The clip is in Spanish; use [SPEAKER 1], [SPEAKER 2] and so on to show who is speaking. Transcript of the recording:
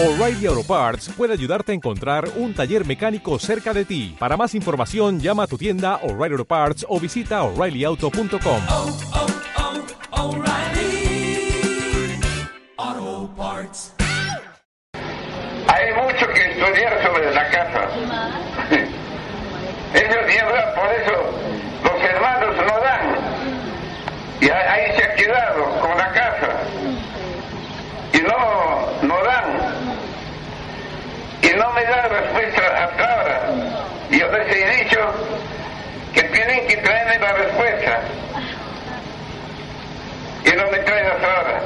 [SPEAKER 1] O'Reilly Auto Parts puede ayudarte a encontrar un taller mecánico cerca de ti. Para más información, llama a tu tienda O'Reilly Auto Parts o visita oreillyauto.com.
[SPEAKER 2] oh, oh, Parts.
[SPEAKER 3] Hay mucho que estudiar sobre la casa. Ellos llevan, por eso los hermanos no dan. Y ahí se ha quedado con la casa. Y no, no dan. Y no me dan respuesta hasta ahora. Yo les he dicho que tienen que traerme la respuesta. Y no me traen hasta ahora.